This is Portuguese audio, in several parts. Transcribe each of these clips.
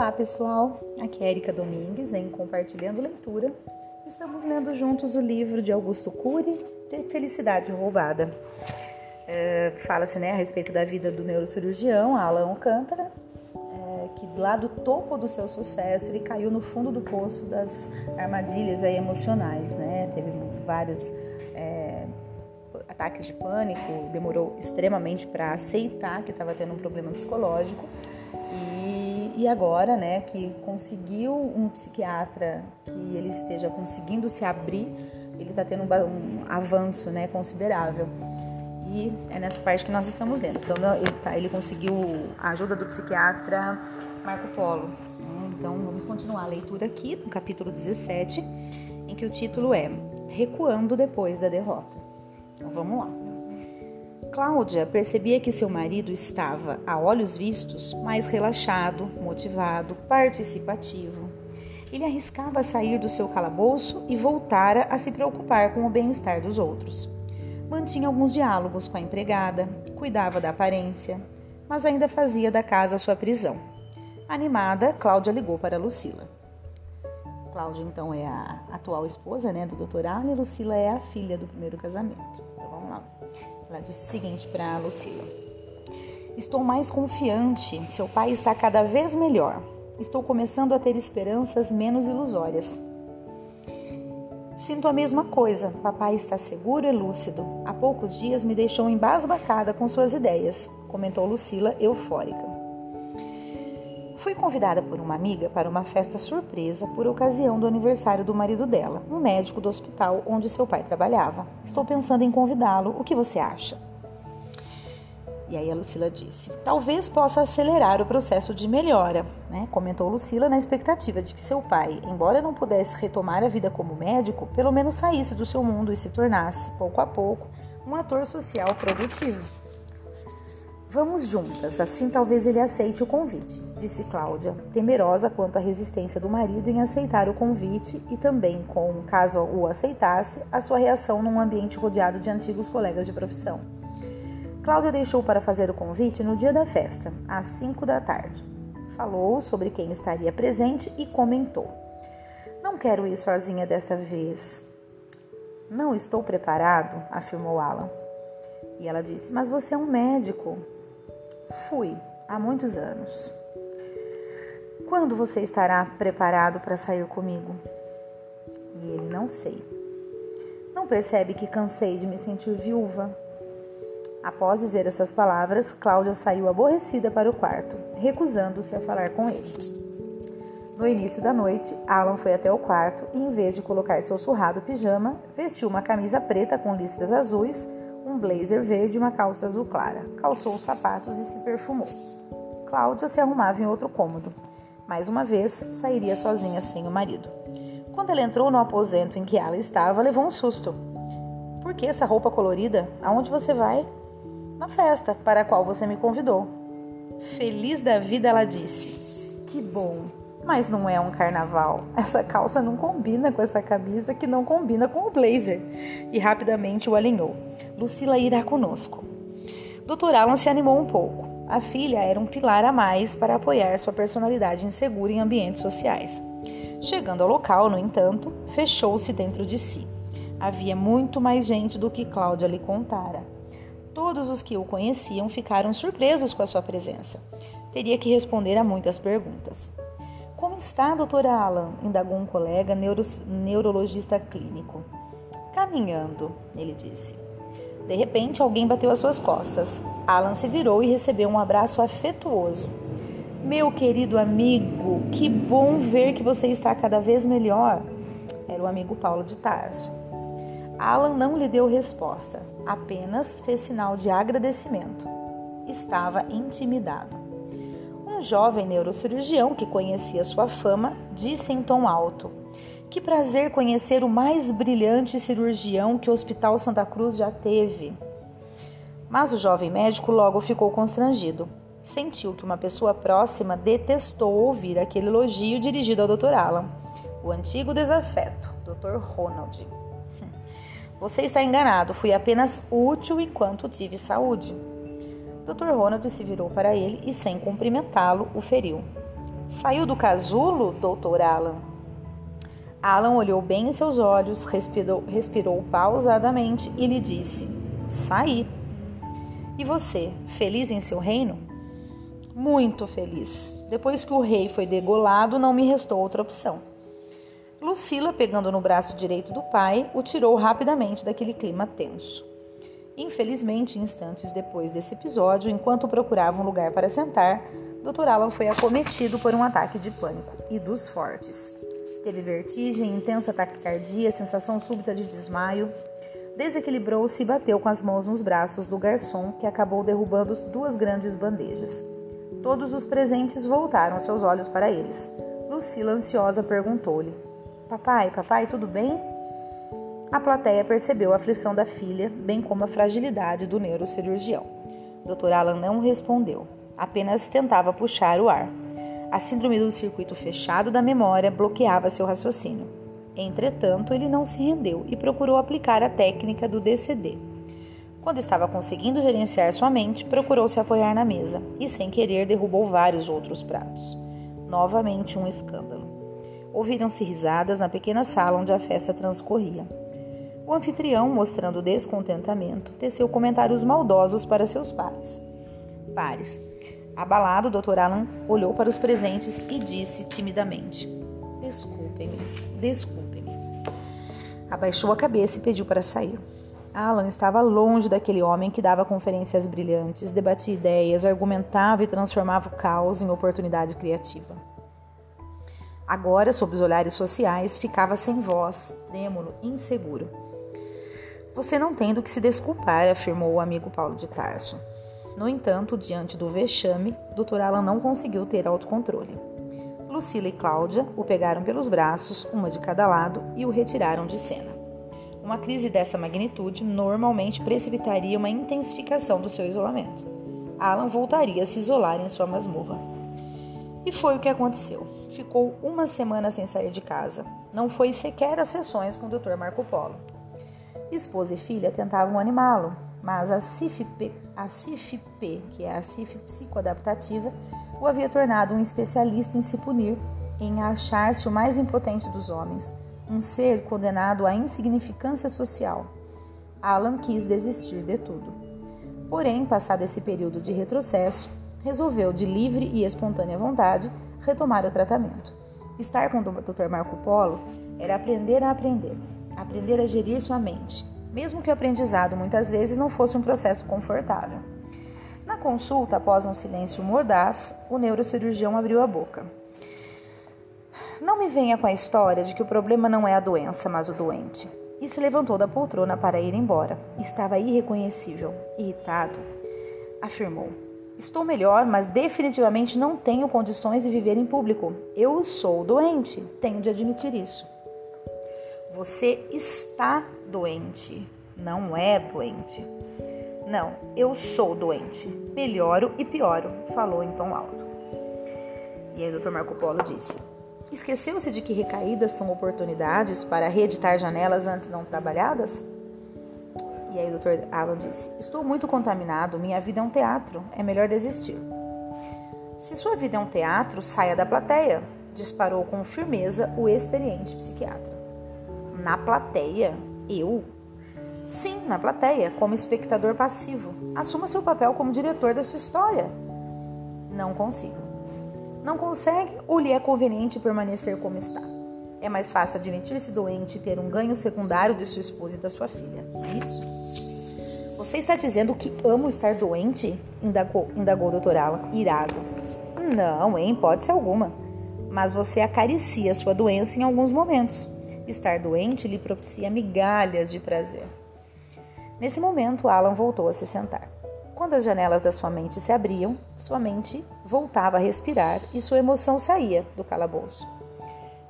Olá pessoal, aqui é Erika Domingues em Compartilhando Leitura. Estamos lendo juntos o livro de Augusto Cury, de Felicidade Roubada. É, Fala-se né, a respeito da vida do neurocirurgião Alan Alcântara, é, que lá do topo do seu sucesso ele caiu no fundo do poço das armadilhas aí, emocionais. Né? Teve vários é, ataques de pânico, demorou extremamente para aceitar que estava tendo um problema psicológico e agora, né, que conseguiu um psiquiatra que ele esteja conseguindo se abrir, ele está tendo um, um, avanço, né, considerável. E é nessa parte que nós estamos lendo. Então ele, tá, ele conseguiu a ajuda do psiquiatra Marco Polo. Né? Então vamos continuar a leitura aqui no capítulo 17, em que o título é Recuando depois da derrota. Então vamos lá. Cláudia percebia que seu marido estava, a olhos vistos, mais relaxado, motivado, participativo. Ele arriscava sair do seu calabouço e voltara a se preocupar com o bem-estar dos outros. Mantinha alguns diálogos com a empregada, cuidava da aparência, mas ainda fazia da casa sua prisão. Animada, Cláudia ligou para Lucila. Cláudia, então, é a atual esposa né, do doutor Alan e Lucila é a filha do primeiro casamento. Então, vamos lá. Ela disse o seguinte para Lucila: Estou mais confiante, seu pai está cada vez melhor. Estou começando a ter esperanças menos ilusórias. Sinto a mesma coisa. Papai está seguro e lúcido. Há poucos dias me deixou embasbacada com suas ideias, comentou Lucila, eufórica. Fui convidada por uma amiga para uma festa surpresa por ocasião do aniversário do marido dela, um médico do hospital onde seu pai trabalhava. Estou pensando em convidá-lo. O que você acha? E aí a Lucila disse: Talvez possa acelerar o processo de melhora, né? comentou Lucila na expectativa de que seu pai, embora não pudesse retomar a vida como médico, pelo menos saísse do seu mundo e se tornasse, pouco a pouco, um ator social produtivo. Vamos juntas, assim talvez ele aceite o convite, disse Cláudia, temerosa quanto à resistência do marido em aceitar o convite e também com, caso o aceitasse, a sua reação num ambiente rodeado de antigos colegas de profissão. Cláudia deixou para fazer o convite no dia da festa, às 5 da tarde. Falou sobre quem estaria presente e comentou: Não quero ir sozinha dessa vez. Não estou preparado, afirmou Alan. E ela disse: Mas você é um médico. Fui há muitos anos. Quando você estará preparado para sair comigo? E ele não sei. Não percebe que cansei de me sentir viúva? Após dizer essas palavras, Cláudia saiu aborrecida para o quarto, recusando-se a falar com ele. No início da noite, Alan foi até o quarto e, em vez de colocar seu surrado pijama, vestiu uma camisa preta com listras azuis blazer verde e uma calça azul clara. Calçou os sapatos e se perfumou. Cláudia se arrumava em outro cômodo. Mais uma vez, sairia sozinha sem o marido. Quando ela entrou no aposento em que ela estava, levou um susto. Por que essa roupa colorida? Aonde você vai? Na festa para a qual você me convidou. Feliz da vida, ela disse. Que bom! Mas não é um carnaval. Essa calça não combina com essa camisa que não combina com o blazer. E rapidamente o alinhou. Lucila irá conosco. Dr. Alan se animou um pouco. A filha era um pilar a mais para apoiar sua personalidade insegura em ambientes sociais. Chegando ao local, no entanto, fechou-se dentro de si. Havia muito mais gente do que Cláudia lhe contara. Todos os que o conheciam ficaram surpresos com a sua presença. Teria que responder a muitas perguntas. Como está, doutora Alan? indagou um colega neuro neurologista clínico. Caminhando, ele disse. De repente, alguém bateu às suas costas. Alan se virou e recebeu um abraço afetuoso. Meu querido amigo, que bom ver que você está cada vez melhor. Era o amigo Paulo de Tarso. Alan não lhe deu resposta, apenas fez sinal de agradecimento. Estava intimidado. Um jovem neurocirurgião que conhecia sua fama disse em tom alto: que prazer conhecer o mais brilhante cirurgião que o Hospital Santa Cruz já teve. Mas o jovem médico logo ficou constrangido. Sentiu que uma pessoa próxima detestou ouvir aquele elogio dirigido ao Dr. Alan, o antigo desafeto, Dr. Ronald. Você está enganado, fui apenas útil enquanto tive saúde. Dr. Ronald se virou para ele e, sem cumprimentá-lo, o feriu. Saiu do casulo, doutor Alan? Alan olhou bem em seus olhos, respirou, respirou pausadamente e lhe disse: Saí. E você, feliz em seu reino? Muito feliz. Depois que o rei foi degolado, não me restou outra opção. Lucila, pegando no braço direito do pai, o tirou rapidamente daquele clima tenso. Infelizmente, instantes depois desse episódio, enquanto procurava um lugar para sentar, Dr. Alan foi acometido por um ataque de pânico e dos fortes. Teve vertigem, intensa taquicardia, sensação súbita de desmaio. Desequilibrou-se e bateu com as mãos nos braços do garçom, que acabou derrubando duas grandes bandejas. Todos os presentes voltaram seus olhos para eles. Lucila, ansiosa, perguntou-lhe: Papai, papai, tudo bem? A plateia percebeu a aflição da filha, bem como a fragilidade do neurocirurgião. Dr. Alan não respondeu, apenas tentava puxar o ar. A síndrome do circuito fechado da memória bloqueava seu raciocínio. Entretanto, ele não se rendeu e procurou aplicar a técnica do DCD. Quando estava conseguindo gerenciar sua mente, procurou se apoiar na mesa e, sem querer, derrubou vários outros pratos. Novamente um escândalo. Ouviram-se risadas na pequena sala onde a festa transcorria. O anfitrião, mostrando descontentamento, teceu comentários maldosos para seus pares. Pares. Abalado, o Dr. Alan olhou para os presentes e disse timidamente: Desculpem-me, desculpem-me. Abaixou a cabeça e pediu para sair. Alan estava longe daquele homem que dava conferências brilhantes, debatia ideias, argumentava e transformava o caos em oportunidade criativa. Agora, sob os olhares sociais, ficava sem voz, trêmulo, inseguro. Você não tem do que se desculpar, afirmou o amigo Paulo de Tarso. No entanto, diante do vexame, Dr. Alan não conseguiu ter autocontrole. Lucila e Cláudia o pegaram pelos braços, uma de cada lado, e o retiraram de cena. Uma crise dessa magnitude normalmente precipitaria uma intensificação do seu isolamento. Alan voltaria a se isolar em sua masmorra. E foi o que aconteceu. Ficou uma semana sem sair de casa. Não foi sequer às sessões com o Dr. Marco Polo. Esposa e filha tentavam animá-lo, mas a CIFP, a CIFP, que é a CIF psicoadaptativa, o havia tornado um especialista em se punir, em achar-se o mais impotente dos homens, um ser condenado à insignificância social. Alan quis desistir de tudo. Porém, passado esse período de retrocesso, resolveu, de livre e espontânea vontade, retomar o tratamento. Estar com o Dr. Marco Polo era aprender a aprender, aprender a gerir sua mente, mesmo que o aprendizado muitas vezes não fosse um processo confortável. Na consulta, após um silêncio mordaz, o neurocirurgião abriu a boca. Não me venha com a história de que o problema não é a doença, mas o doente. E se levantou da poltrona para ir embora. Estava irreconhecível, irritado. Afirmou: Estou melhor, mas definitivamente não tenho condições de viver em público. Eu sou doente, tenho de admitir isso. Você está doente, não é doente. Não, eu sou doente. Melhoro e pioro, falou em tom alto. E aí o Dr. Marco Polo disse: Esqueceu-se de que recaídas são oportunidades para reeditar janelas antes não trabalhadas? E aí o Dr. Alan disse: Estou muito contaminado, minha vida é um teatro, é melhor desistir. Se sua vida é um teatro, saia da plateia, disparou com firmeza o experiente psiquiatra. Na plateia? Eu? Sim, na plateia, como espectador passivo. Assuma seu papel como diretor da sua história. Não consigo. Não consegue ou lhe é conveniente permanecer como está? É mais fácil admitir-se doente e ter um ganho secundário de sua esposa e da sua filha. É isso? Você está dizendo que amo estar doente? Indagou, indagou o doutor Alan, irado. Não, em hipótese alguma. Mas você acaricia sua doença em alguns momentos. Estar doente lhe propicia migalhas de prazer. Nesse momento, Alan voltou a se sentar. Quando as janelas da sua mente se abriam, sua mente voltava a respirar e sua emoção saía do calabouço.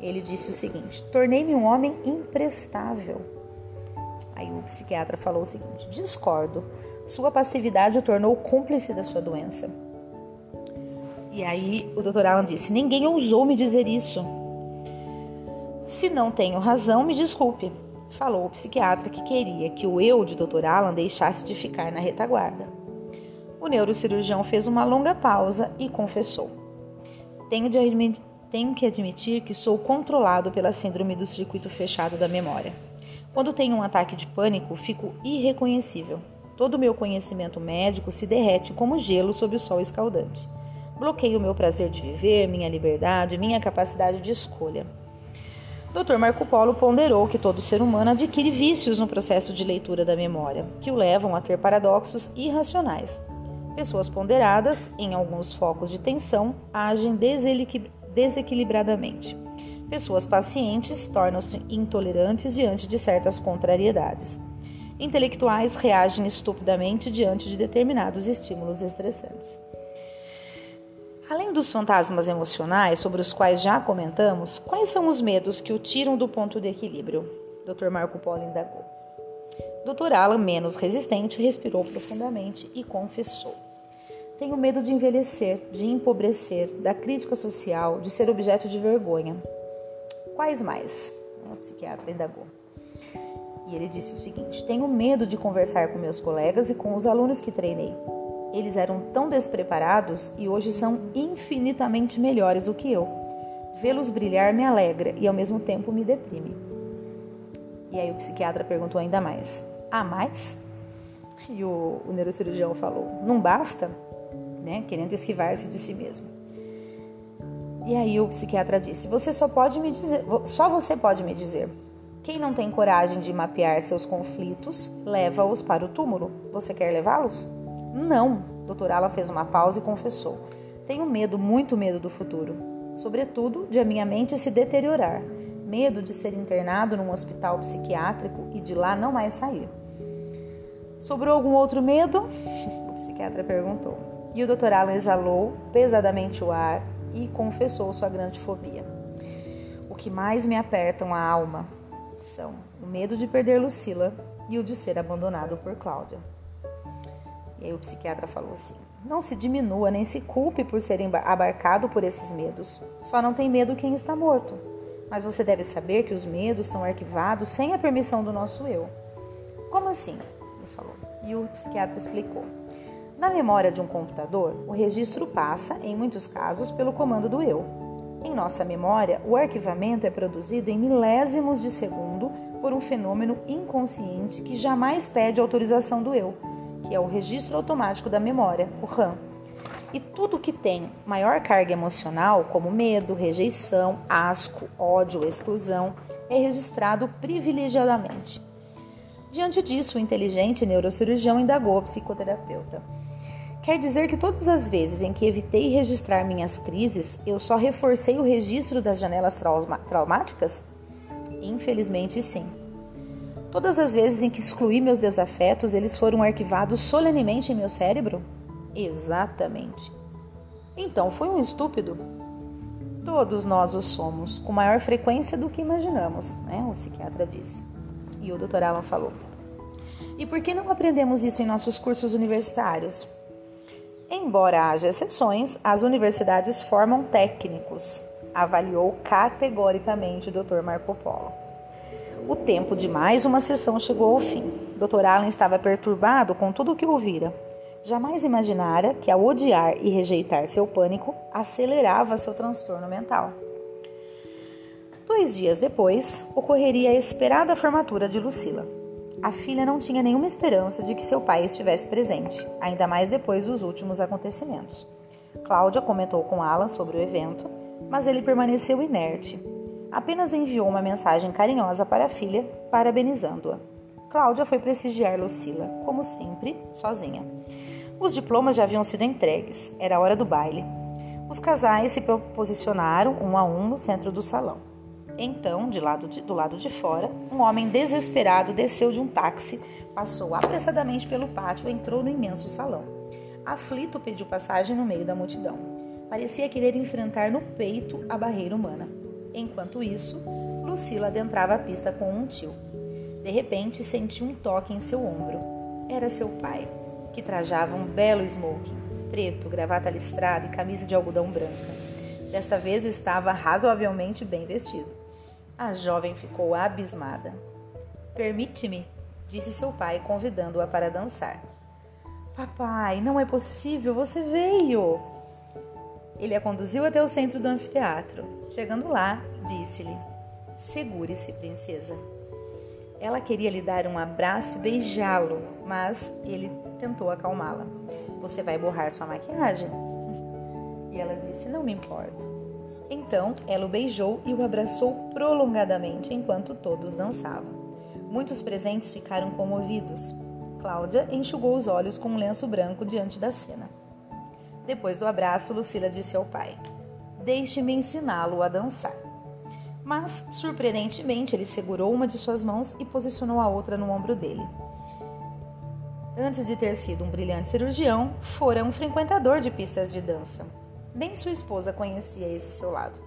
Ele disse o seguinte: Tornei-me um homem imprestável. Aí o psiquiatra falou o seguinte: discordo. Sua passividade o tornou cúmplice da sua doença. E aí o doutor Alan disse: ninguém ousou me dizer isso. Se não tenho razão, me desculpe. Falou o psiquiatra que queria que o eu de Dr. Alan deixasse de ficar na retaguarda. O neurocirurgião fez uma longa pausa e confessou: Tenho, de, tenho que admitir que sou controlado pela síndrome do circuito fechado da memória. Quando tenho um ataque de pânico, fico irreconhecível. Todo o meu conhecimento médico se derrete como gelo sob o sol escaldante. Bloqueio o meu prazer de viver, minha liberdade, minha capacidade de escolha. Dr. Marco Polo ponderou que todo ser humano adquire vícios no processo de leitura da memória, que o levam a ter paradoxos irracionais. Pessoas ponderadas, em alguns focos de tensão, agem desequilibradamente. Pessoas pacientes tornam-se intolerantes diante de certas contrariedades. Intelectuais reagem estupidamente diante de determinados estímulos estressantes. Além dos fantasmas emocionais sobre os quais já comentamos, quais são os medos que o tiram do ponto de equilíbrio? Dr. Marco Polo indagou. Dr. Alan, menos resistente, respirou profundamente e confessou: Tenho medo de envelhecer, de empobrecer, da crítica social, de ser objeto de vergonha. Quais mais? O psiquiatra indagou. E ele disse o seguinte: Tenho medo de conversar com meus colegas e com os alunos que treinei. Eles eram tão despreparados e hoje são infinitamente melhores do que eu. Vê-los brilhar me alegra e ao mesmo tempo me deprime. E aí o psiquiatra perguntou ainda mais: Há mais? E o, o neurocirurgião falou: Não basta? Né? Querendo esquivar-se de si mesmo. E aí o psiquiatra disse: "Você só pode me dizer, só você pode me dizer. Quem não tem coragem de mapear seus conflitos, leva-os para o túmulo. Você quer levá-los?" "Não." Doutor Ala fez uma pausa e confessou: "Tenho medo, muito medo do futuro, sobretudo de a minha mente se deteriorar, medo de ser internado num hospital psiquiátrico e de lá não mais sair." Sobrou algum outro medo? O psiquiatra perguntou. E o doutor Alan exalou pesadamente o ar e confessou sua grande fobia. O que mais me apertam a alma são o medo de perder Lucila e o de ser abandonado por Cláudia. E aí o psiquiatra falou assim: Não se diminua nem se culpe por ser abarcado por esses medos. Só não tem medo quem está morto. Mas você deve saber que os medos são arquivados sem a permissão do nosso eu. Como assim? Ele falou. E o psiquiatra explicou. Na memória de um computador, o registro passa, em muitos casos, pelo comando do eu. Em nossa memória, o arquivamento é produzido em milésimos de segundo por um fenômeno inconsciente que jamais pede autorização do eu, que é o registro automático da memória, o RAM. E tudo que tem maior carga emocional, como medo, rejeição, asco, ódio, exclusão, é registrado privilegiadamente. Diante disso, o inteligente neurocirurgião indagou a psicoterapeuta. Quer dizer que todas as vezes em que evitei registrar minhas crises, eu só reforcei o registro das janelas traumáticas? Infelizmente, sim. Todas as vezes em que excluí meus desafetos, eles foram arquivados solenemente em meu cérebro? Exatamente. Então, foi um estúpido? Todos nós o somos, com maior frequência do que imaginamos, né? O psiquiatra disse. E o doutor Alan falou. E por que não aprendemos isso em nossos cursos universitários? Embora haja exceções, as universidades formam técnicos, avaliou categoricamente o Dr. Marco Polo. O tempo de mais uma sessão chegou ao fim. Dr. Allen estava perturbado com tudo o que ouvira. Jamais imaginara que, ao odiar e rejeitar seu pânico, acelerava seu transtorno mental. Dois dias depois, ocorreria a esperada formatura de Lucila. A filha não tinha nenhuma esperança de que seu pai estivesse presente, ainda mais depois dos últimos acontecimentos. Cláudia comentou com Alan sobre o evento, mas ele permaneceu inerte. Apenas enviou uma mensagem carinhosa para a filha, parabenizando-a. Cláudia foi prestigiar Lucila, como sempre, sozinha. Os diplomas já haviam sido entregues, era hora do baile. Os casais se posicionaram um a um no centro do salão. Então, de lado de, do lado de fora, um homem desesperado desceu de um táxi, passou apressadamente pelo pátio e entrou no imenso salão. Aflito pediu passagem no meio da multidão. Parecia querer enfrentar no peito a barreira humana. Enquanto isso, Lucila adentrava a pista com um tio. De repente, sentiu um toque em seu ombro. Era seu pai, que trajava um belo smoking, preto, gravata listrada e camisa de algodão branca. Desta vez estava razoavelmente bem vestido. A jovem ficou abismada. Permite-me, disse seu pai, convidando-a para dançar. Papai, não é possível, você veio! Ele a conduziu até o centro do anfiteatro. Chegando lá, disse-lhe: Segure-se, princesa. Ela queria lhe dar um abraço e beijá-lo, mas ele tentou acalmá-la. Você vai borrar sua maquiagem? E ela disse: Não me importo. Então ela o beijou e o abraçou prolongadamente enquanto todos dançavam. Muitos presentes ficaram comovidos. Cláudia enxugou os olhos com um lenço branco diante da cena. Depois do abraço, Lucila disse ao pai: Deixe-me ensiná-lo a dançar. Mas, surpreendentemente, ele segurou uma de suas mãos e posicionou a outra no ombro dele. Antes de ter sido um brilhante cirurgião, fora um frequentador de pistas de dança. Nem sua esposa conhecia esse seu lado.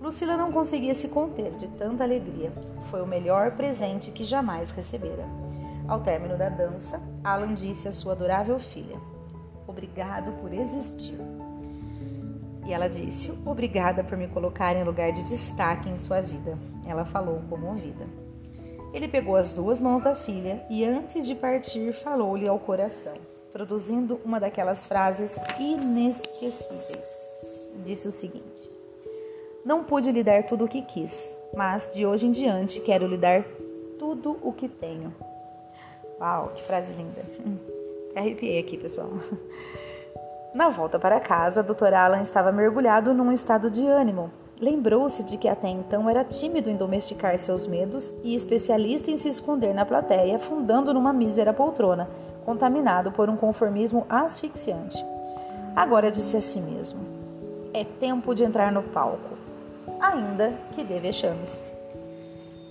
Lucila não conseguia se conter de tanta alegria. Foi o melhor presente que jamais recebera. Ao término da dança, Alan disse à sua adorável filha: Obrigado por existir. E ela disse: Obrigada por me colocar em lugar de destaque em sua vida. Ela falou comovida. Ele pegou as duas mãos da filha e, antes de partir, falou-lhe ao coração, produzindo uma daquelas frases inesquecíveis. Disse o seguinte: Não pude lhe dar tudo o que quis, mas de hoje em diante quero lhe dar tudo o que tenho. Uau, que frase linda! Arrepiei aqui, pessoal. Na volta para casa, Dr. Alan estava mergulhado num estado de ânimo. Lembrou-se de que até então era tímido em domesticar seus medos e especialista em se esconder na plateia, fundando numa mísera poltrona, contaminado por um conformismo asfixiante. Agora disse a si mesmo: É tempo de entrar no palco, ainda que dê vexames.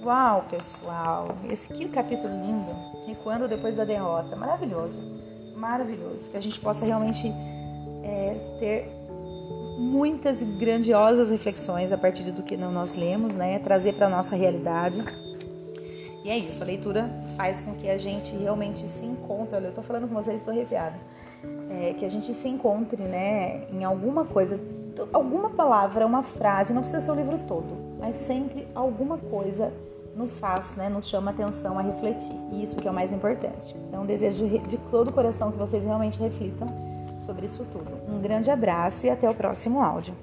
Uau, pessoal! Esse que capítulo lindo! Recuando depois da derrota. Maravilhoso! Maravilhoso! Que a gente possa realmente é, ter muitas grandiosas reflexões a partir do que nós lemos, né? Trazer para a nossa realidade. E é isso, a leitura faz com que a gente realmente se encontre. Olha, eu tô falando com vocês, estou arrepiada. É, que a gente se encontre, né, em alguma coisa, alguma palavra, uma frase, não precisa ser o livro todo, mas sempre alguma coisa nos faz, né, nos chama atenção a refletir. E isso que é o mais importante. Então, desejo de todo o coração que vocês realmente reflitam sobre isso tudo. Um grande abraço e até o próximo áudio.